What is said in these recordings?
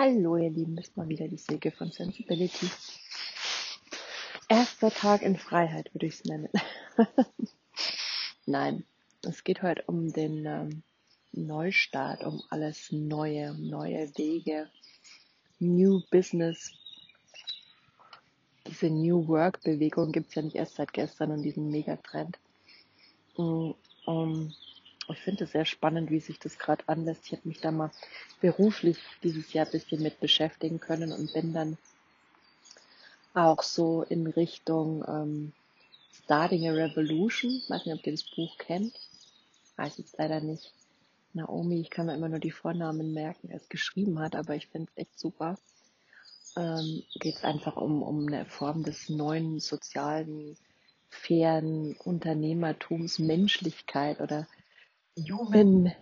Hallo ihr Lieben, das ist mal wieder die Silke von Sensibility. Erster Tag in Freiheit würde ich es nennen. Nein, es geht heute um den ähm, Neustart, um alles Neue, um neue Wege, New Business. Diese New Work Bewegung gibt es ja nicht erst seit gestern und diesen Megatrend. Mm, um, ich finde es sehr spannend, wie sich das gerade anlässt. Ich habe mich da mal beruflich dieses Jahr ein bisschen mit beschäftigen können und bin dann auch so in Richtung ähm, Starting a Revolution. Ich weiß nicht, ob ihr das Buch kennt. Weiß jetzt leider nicht. Naomi, ich kann mir immer nur die Vornamen merken, er es geschrieben hat, aber ich finde es echt super. Ähm, Geht es einfach um, um eine Form des neuen sozialen, fairen Unternehmertums, Menschlichkeit oder Human,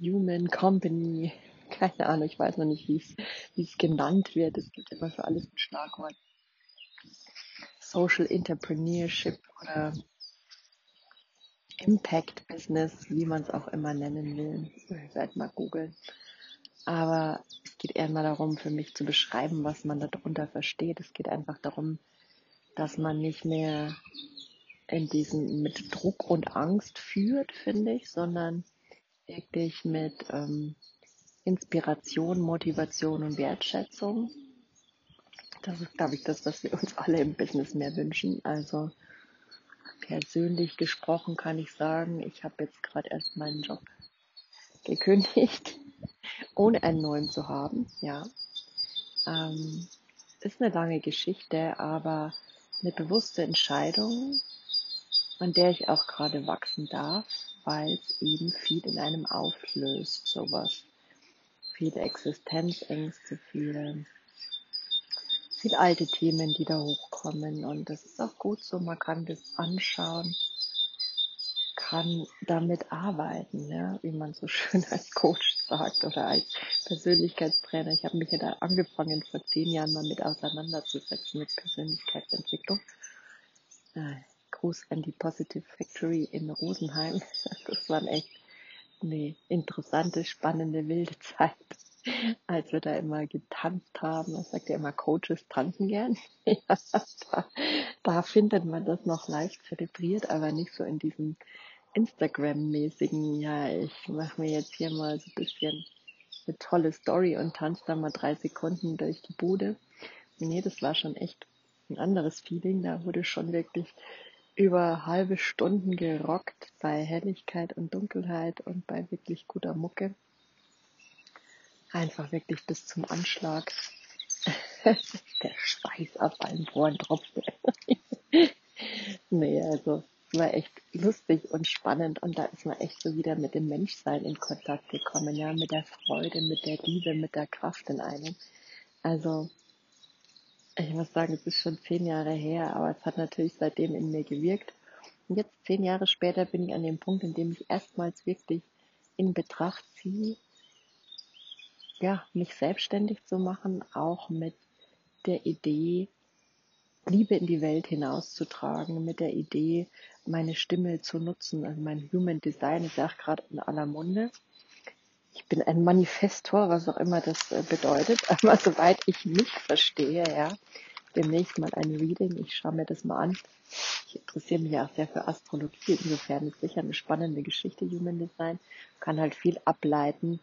Human Company, keine Ahnung, ich weiß noch nicht, wie es genannt wird. Es gibt immer für alles ein Schlagwort. Social Entrepreneurship oder Impact Business, wie man es auch immer nennen will. Ich werde mal googeln. Aber es geht eher mal darum, für mich zu beschreiben, was man darunter versteht. Es geht einfach darum, dass man nicht mehr in diesem mit Druck und Angst führt, finde ich, sondern wirklich mit ähm, Inspiration, Motivation und Wertschätzung. Das ist, glaube ich, das, was wir uns alle im Business mehr wünschen. Also persönlich gesprochen kann ich sagen, ich habe jetzt gerade erst meinen Job gekündigt, ohne einen neuen zu haben. Ja, ähm, ist eine lange Geschichte, aber eine bewusste Entscheidung, an der ich auch gerade wachsen darf, weil es eben viel in einem auflöst, sowas. Viele Existenzängste, viele, viele alte Themen, die da hochkommen. Und das ist auch gut so, man kann das anschauen, kann damit arbeiten, ja, wie man so schön als Coach sagt oder als Persönlichkeitstrainer. Ich habe mich ja da angefangen, vor zehn Jahren mal mit auseinanderzusetzen mit Persönlichkeitsentwicklung. Gruß an die Positive Factory in Rosenheim. Das war echt eine interessante, spannende, wilde Zeit, als wir da immer getanzt haben. Man sagt ja immer, Coaches tanzen gern. Ja, da, da findet man das noch leicht zelebriert, aber nicht so in diesem Instagram-mäßigen, ja, ich mache mir jetzt hier mal so ein bisschen eine tolle Story und tanze da mal drei Sekunden durch die Bude. Nee, das war schon echt ein anderes Feeling. Da wurde schon wirklich über halbe Stunden gerockt bei Helligkeit und Dunkelheit und bei wirklich guter Mucke. Einfach wirklich bis zum Anschlag. Der Schweiß auf allen Poren tropfte. nee, also war echt lustig und spannend und da ist man echt so wieder mit dem Menschsein in Kontakt gekommen, ja, mit der Freude, mit der Liebe, mit der Kraft in einem. Also ich muss sagen, es ist schon zehn Jahre her, aber es hat natürlich seitdem in mir gewirkt. Und jetzt, zehn Jahre später, bin ich an dem Punkt, in dem ich erstmals wirklich in Betracht ziehe, ja, mich selbstständig zu machen, auch mit der Idee, Liebe in die Welt hinauszutragen, mit der Idee, meine Stimme zu nutzen. Also mein Human Design ist ja auch gerade in aller Munde ich bin ein Manifestor, was auch immer das äh, bedeutet, aber soweit ich mich verstehe, ja, demnächst mal ein Reading, ich schaue mir das mal an. Ich interessiere mich ja auch sehr für Astrologie, insofern ist sicher eine spannende Geschichte Human Design, kann halt viel ableiten,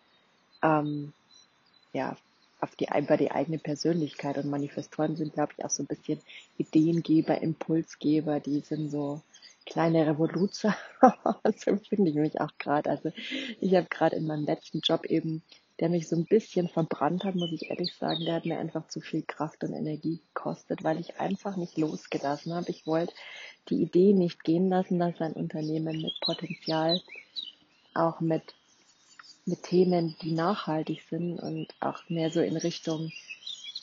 ähm, ja, auf die, über die eigene Persönlichkeit. Und Manifestoren sind, glaube ich, auch so ein bisschen Ideengeber, Impulsgeber, die sind so, kleine Revoluzer. so finde ich mich auch gerade. Also ich habe gerade in meinem letzten Job eben, der mich so ein bisschen verbrannt hat, muss ich ehrlich sagen, der hat mir einfach zu viel Kraft und Energie gekostet, weil ich einfach nicht losgelassen habe. Ich wollte die Idee nicht gehen lassen, dass ein Unternehmen mit Potenzial, auch mit, mit Themen, die nachhaltig sind und auch mehr so in Richtung,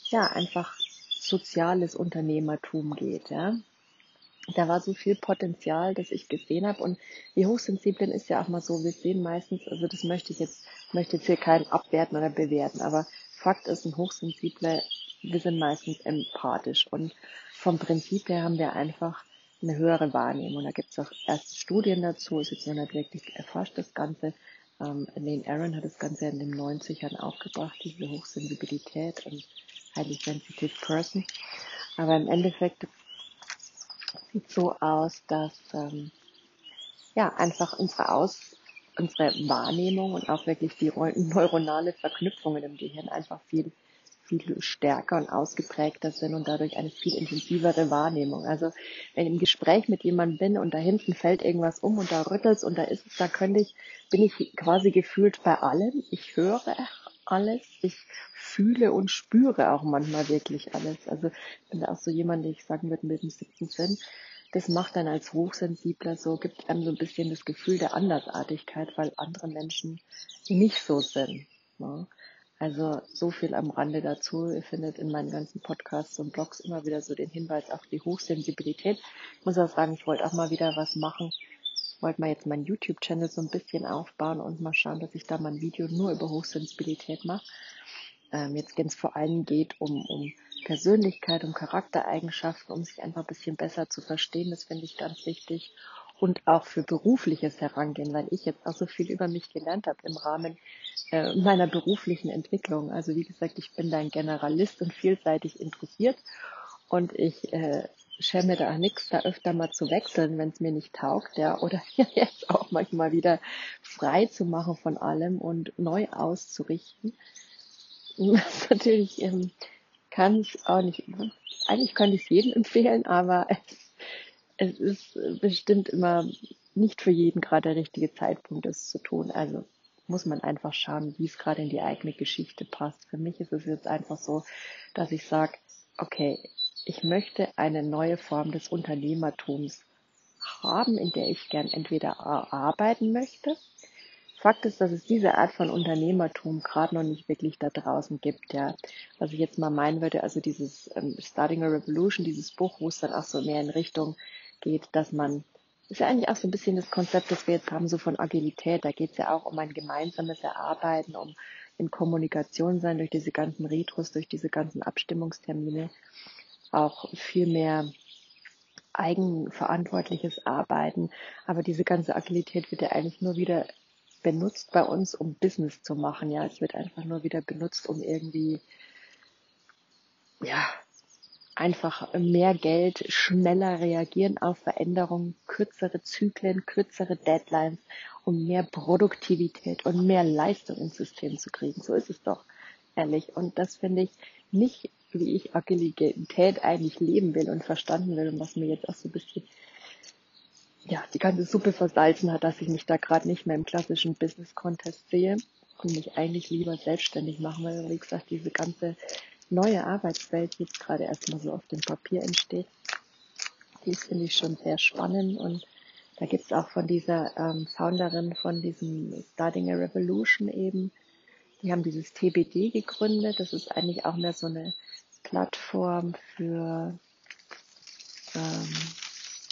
ja, einfach soziales Unternehmertum geht, ja da war so viel Potenzial, das ich gesehen habe. Und die Hochsensiblen ist ja auch mal so, wir sehen meistens, also das möchte ich jetzt, möchte jetzt hier keinen abwerten oder bewerten, aber Fakt ist, ein Hochsensibler, wir sind meistens empathisch und vom Prinzip her haben wir einfach eine höhere Wahrnehmung. Da gibt es auch erste Studien dazu, ist jetzt noch nicht wirklich erforscht, das Ganze, Ähm, Lane Aaron hat das Ganze in den 90ern aufgebracht, diese Hochsensibilität und highly sensitive person. Aber im Endeffekt sieht so aus, dass ähm, ja einfach unsere Aus unsere Wahrnehmung und auch wirklich die neuronale Verknüpfungen im Gehirn einfach viel viel stärker und ausgeprägter sind und dadurch eine viel intensivere Wahrnehmung. Also wenn ich im Gespräch mit jemandem bin und da hinten fällt irgendwas um und da rüttelt und da ist es, da könnte ich, bin ich quasi gefühlt bei allem. Ich höre alles, ich fühle und spüre auch manchmal wirklich alles. Also ich bin da auch so jemand, der ich sagen würde, mit dem siebten Sinn, das macht dann als Hochsensibler so, gibt einem so ein bisschen das Gefühl der Andersartigkeit, weil andere Menschen nicht so sind. Ne? Also so viel am Rande dazu. Ihr findet in meinen ganzen Podcasts und Blogs immer wieder so den Hinweis auf die Hochsensibilität. Ich muss auch sagen, ich wollte auch mal wieder was machen. Wollte mal jetzt meinen YouTube-Channel so ein bisschen aufbauen und mal schauen, dass ich da mal ein Video nur über Hochsensibilität mache. Ähm, jetzt, wenn es vor allem geht um, um Persönlichkeit, um Charaktereigenschaften, um sich einfach ein bisschen besser zu verstehen, das finde ich ganz wichtig und auch für berufliches Herangehen, weil ich jetzt auch so viel über mich gelernt habe im Rahmen äh, meiner beruflichen Entwicklung. Also wie gesagt, ich bin da ein Generalist und vielseitig interessiert und ich äh, schäme da auch nichts, da öfter mal zu wechseln, wenn es mir nicht taugt, ja, oder jetzt auch manchmal wieder frei zu machen von allem und neu auszurichten. Was natürlich ähm, kann ich auch nicht, eigentlich könnte ich es jedem empfehlen, aber es es ist bestimmt immer nicht für jeden gerade der richtige Zeitpunkt, das zu tun. Also muss man einfach schauen, wie es gerade in die eigene Geschichte passt. Für mich ist es jetzt einfach so, dass ich sage, okay, ich möchte eine neue Form des Unternehmertums haben, in der ich gern entweder arbeiten möchte. Fakt ist, dass es diese Art von Unternehmertum gerade noch nicht wirklich da draußen gibt, ja. Was ich jetzt mal meinen würde, also dieses ähm, Starting a Revolution, dieses Buch, wo es dann auch so mehr in Richtung geht, dass man, ist ja eigentlich auch so ein bisschen das Konzept, das wir jetzt haben, so von Agilität. Da geht es ja auch um ein gemeinsames Erarbeiten, um in Kommunikation sein durch diese ganzen Retros, durch diese ganzen Abstimmungstermine, auch viel mehr eigenverantwortliches Arbeiten. Aber diese ganze Agilität wird ja eigentlich nur wieder benutzt bei uns, um Business zu machen. Ja, es wird einfach nur wieder benutzt, um irgendwie, ja, einfach mehr Geld, schneller reagieren auf Veränderungen, kürzere Zyklen, kürzere Deadlines, um mehr Produktivität und mehr Leistung ins System zu kriegen. So ist es doch, ehrlich. Und das finde ich nicht, wie ich Agilität eigentlich leben will und verstanden will und was mir jetzt auch so ein bisschen ja, die ganze Suppe versalzen hat, dass ich mich da gerade nicht mehr im klassischen Business-Contest sehe und mich eigentlich lieber selbstständig machen will. Wie gesagt, diese ganze neue Arbeitswelt jetzt gerade erstmal so auf dem Papier entsteht. Die finde ich schon sehr spannend und da gibt's auch von dieser ähm, Founderin von diesem Starting a Revolution eben, die haben dieses TBD gegründet. Das ist eigentlich auch mehr so eine Plattform für, ähm,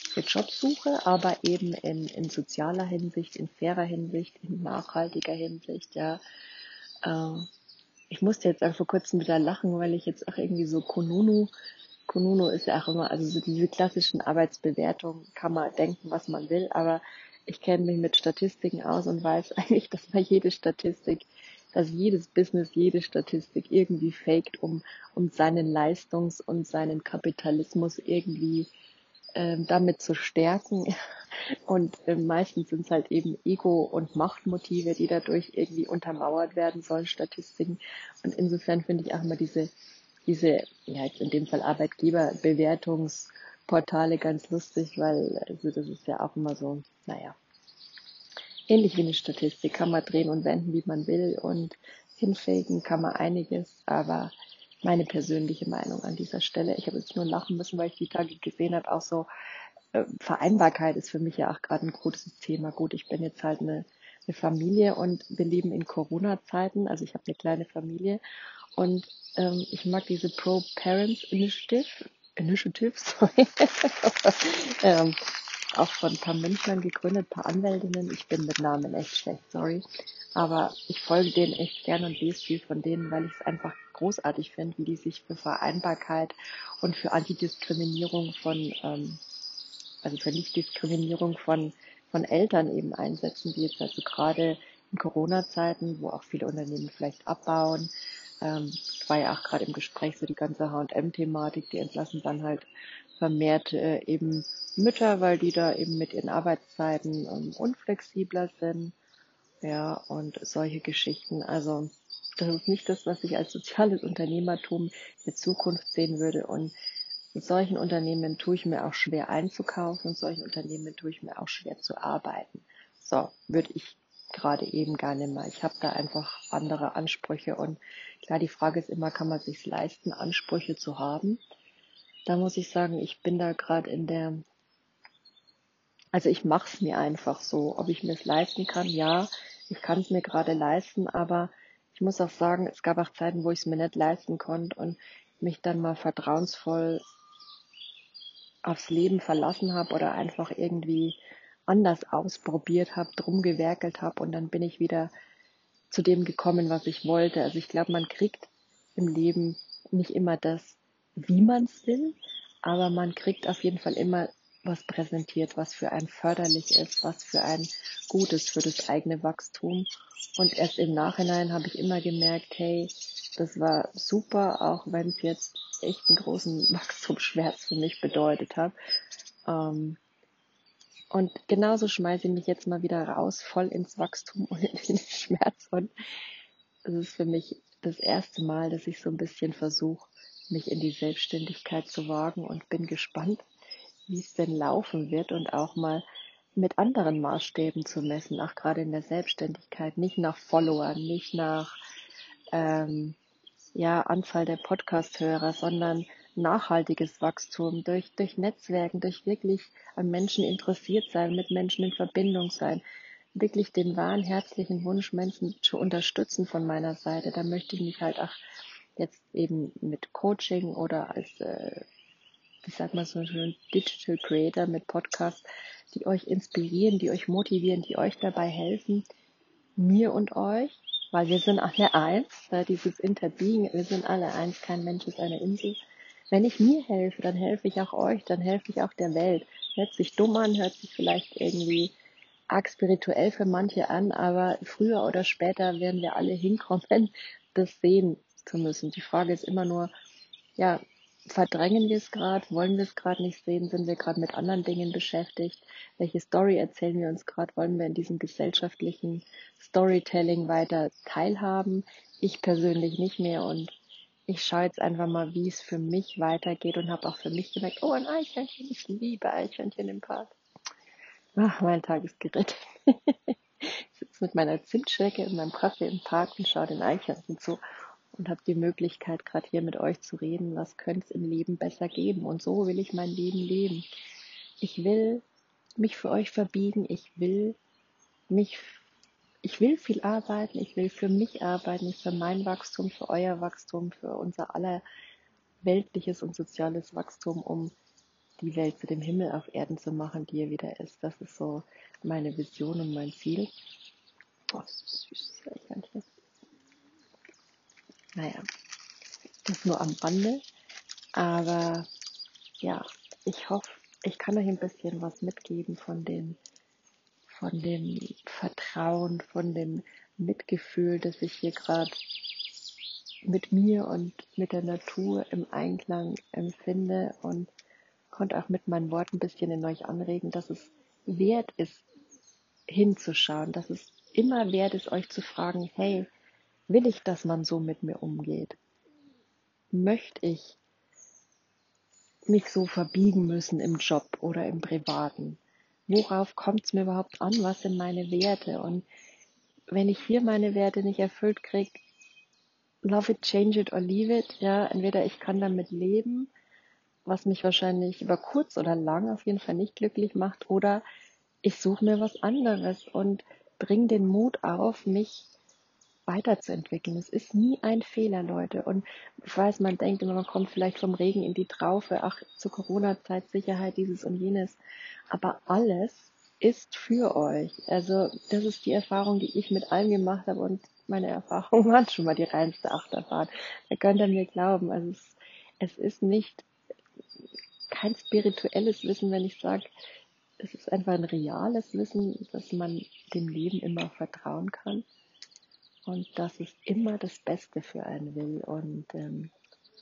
für Jobsuche, aber eben in, in sozialer Hinsicht, in fairer Hinsicht, in nachhaltiger Hinsicht, ja. Äh, ich musste jetzt auch vor kurzem wieder lachen, weil ich jetzt auch irgendwie so Konunu, Konunu ist ja auch immer, also so diese klassischen Arbeitsbewertungen kann man denken, was man will, aber ich kenne mich mit Statistiken aus und weiß eigentlich, dass man jede Statistik, dass jedes Business jede Statistik irgendwie faked, um, um seinen Leistungs- und seinen Kapitalismus irgendwie ähm, damit zu stärken. Und äh, meistens sind es halt eben Ego- und Machtmotive, die dadurch irgendwie untermauert werden sollen, Statistiken. Und insofern finde ich auch immer diese, diese, ja jetzt in dem Fall Arbeitgeberbewertungsportale ganz lustig, weil also das ist ja auch immer so, naja, ähnlich wie eine Statistik, kann man drehen und wenden, wie man will und hinfaken kann man einiges, aber meine persönliche Meinung an dieser Stelle. Ich habe jetzt nur lachen müssen, weil ich die Tage gesehen habe, auch so äh, Vereinbarkeit ist für mich ja auch gerade ein großes Thema. Gut, ich bin jetzt halt eine, eine Familie und wir leben in Corona-Zeiten, also ich habe eine kleine Familie und ähm, ich mag diese Pro-Parents Initiative, Initiative, sorry, ähm, auch von ein paar Münchnern gegründet, ein paar Anwältinnen. Ich bin mit Namen echt schlecht, sorry. Aber ich folge denen echt gern und lese viel von denen, weil ich es einfach großartig finde, wie die sich für Vereinbarkeit und für Antidiskriminierung von, ähm, also für Nichtdiskriminierung von, von Eltern eben einsetzen, die jetzt also gerade in Corona-Zeiten, wo auch viele Unternehmen vielleicht abbauen. Ähm, war ja auch gerade im Gespräch so die ganze H&M-Thematik, die entlassen dann halt vermehrt äh, eben Mütter, weil die da eben mit ihren Arbeitszeiten ähm, unflexibler sind. Ja, und solche Geschichten. Also das ist nicht das, was ich als soziales Unternehmertum in Zukunft sehen würde. Und solchen Unternehmen tue ich mir auch schwer einzukaufen und solchen Unternehmen tue ich mir auch schwer zu arbeiten. So, würde ich gerade eben gar nicht mehr. Ich habe da einfach andere Ansprüche und klar, die Frage ist immer, kann man sich leisten, Ansprüche zu haben? Da muss ich sagen, ich bin da gerade in der, also ich mache es mir einfach so, ob ich mir es leisten kann, ja, ich kann es mir gerade leisten, aber ich muss auch sagen, es gab auch Zeiten, wo ich es mir nicht leisten konnte und mich dann mal vertrauensvoll aufs Leben verlassen habe oder einfach irgendwie anders ausprobiert habe, drum gewerkelt habe und dann bin ich wieder zu dem gekommen, was ich wollte. Also ich glaube, man kriegt im Leben nicht immer das, wie man es will, aber man kriegt auf jeden Fall immer was präsentiert, was für einen förderlich ist, was für ein Gutes für das eigene Wachstum. Und erst im Nachhinein habe ich immer gemerkt, hey, das war super, auch wenn es jetzt echt einen großen Wachstumsschmerz für mich bedeutet hat. Ähm, und genauso schmeiße ich mich jetzt mal wieder raus, voll ins Wachstum und in den Schmerz. Und es ist für mich das erste Mal, dass ich so ein bisschen versuche, mich in die Selbstständigkeit zu wagen und bin gespannt, wie es denn laufen wird und auch mal mit anderen Maßstäben zu messen, auch gerade in der Selbstständigkeit, nicht nach Followern, nicht nach ähm, ja, Anzahl der Podcast-Hörer, sondern nachhaltiges Wachstum durch, durch Netzwerken, durch wirklich an Menschen interessiert sein, mit Menschen in Verbindung sein, wirklich den wahren herzlichen Wunsch, Menschen zu unterstützen von meiner Seite. Da möchte ich mich halt auch jetzt eben mit Coaching oder als äh, ich sag mal so ein Digital Creator mit Podcasts, die euch inspirieren, die euch motivieren, die euch dabei helfen, mir und euch, weil wir sind alle eins, dieses Interbeing, wir sind alle eins, kein Mensch ist eine Insel. Wenn ich mir helfe, dann helfe ich auch euch, dann helfe ich auch der Welt. Hört sich dumm an, hört sich vielleicht irgendwie arg spirituell für manche an, aber früher oder später werden wir alle hinkommen, das sehen zu müssen. Die Frage ist immer nur, ja, verdrängen wir es gerade, wollen wir es gerade nicht sehen, sind wir gerade mit anderen Dingen beschäftigt, welche Story erzählen wir uns gerade, wollen wir in diesem gesellschaftlichen Storytelling weiter teilhaben. Ich persönlich nicht mehr und ich schaue jetzt einfach mal, wie es für mich weitergeht und habe auch für mich gemerkt, oh ein Eichhörnchen, ich liebe Eichhörnchen im Park. Ach, mein Tag ist gerettet. ich sitze mit meiner Zimtschnecke und meinem Kaffee im Park und schaue den Eichhörnchen zu und habe die Möglichkeit, gerade hier mit euch zu reden, was könnte es im Leben besser geben. Und so will ich mein Leben leben. Ich will mich für euch verbiegen, ich will mich, ich will viel arbeiten, ich will für mich arbeiten, für mein Wachstum, für euer Wachstum, für unser aller weltliches und soziales Wachstum, um die Welt zu dem Himmel auf Erden zu machen, die er wieder ist. Das ist so meine Vision und mein Ziel. Oh, ist süß, das Eichhörnchen. Naja, das nur am Rande. Aber ja, ich hoffe, ich kann euch ein bisschen was mitgeben von dem, von dem Vertrauen, von dem Mitgefühl, das ich hier gerade mit mir und mit der Natur im Einklang empfinde und konnte auch mit meinen Worten ein bisschen in euch anregen, dass es wert ist, hinzuschauen, dass es immer wert ist, euch zu fragen, hey, Will ich, dass man so mit mir umgeht? Möchte ich mich so verbiegen müssen im Job oder im Privaten? Worauf kommt es mir überhaupt an? Was sind meine Werte? Und wenn ich hier meine Werte nicht erfüllt kriege, love it, change it or leave it. Ja, entweder ich kann damit leben, was mich wahrscheinlich über kurz oder lang auf jeden Fall nicht glücklich macht, oder ich suche mir was anderes und bring den Mut auf, mich weiterzuentwickeln. Es ist nie ein Fehler, Leute. Und ich weiß, man denkt immer, man kommt vielleicht vom Regen in die Traufe, ach, zur Corona-Zeit Sicherheit, dieses und jenes. Aber alles ist für euch. Also, das ist die Erfahrung, die ich mit allem gemacht habe und meine Erfahrung war schon mal die reinste Achterbahn. Da könnt ihr mir glauben. Also, es, es ist nicht kein spirituelles Wissen, wenn ich sage, es ist einfach ein reales Wissen, dass man dem Leben immer vertrauen kann und dass es immer das Beste für einen will. Und ähm,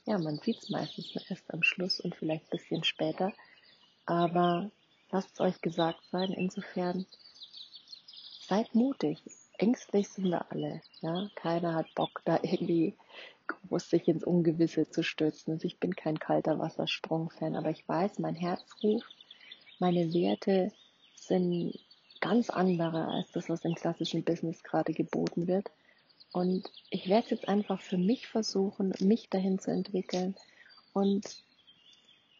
ja, man sieht es meistens erst am Schluss und vielleicht ein bisschen später. Aber lasst es euch gesagt sein, insofern seid mutig. Ängstlich sind wir alle. Ja? Keiner hat Bock, da irgendwie groß sich ins Ungewisse zu stürzen. Also ich bin kein kalter Wassersprung-Fan, aber ich weiß, mein Herz ruft, meine Werte sind ganz andere als das, was im klassischen Business gerade geboten wird. Und ich werde jetzt einfach für mich versuchen, mich dahin zu entwickeln. Und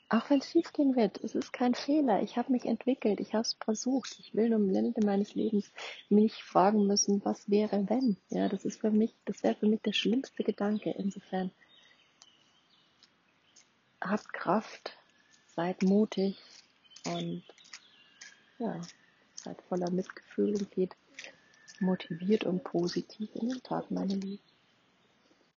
auch wenn es schief gehen wird, es ist kein Fehler. Ich habe mich entwickelt, ich habe es versucht. Ich will um Ende meines Lebens mich fragen müssen, was wäre wenn. Ja, das ist für mich, das wäre für mich der schlimmste Gedanke. Insofern habt Kraft, seid mutig und ja, seid voller Mitgefühl und geht motiviert und positiv in den Tag, meine Lieben.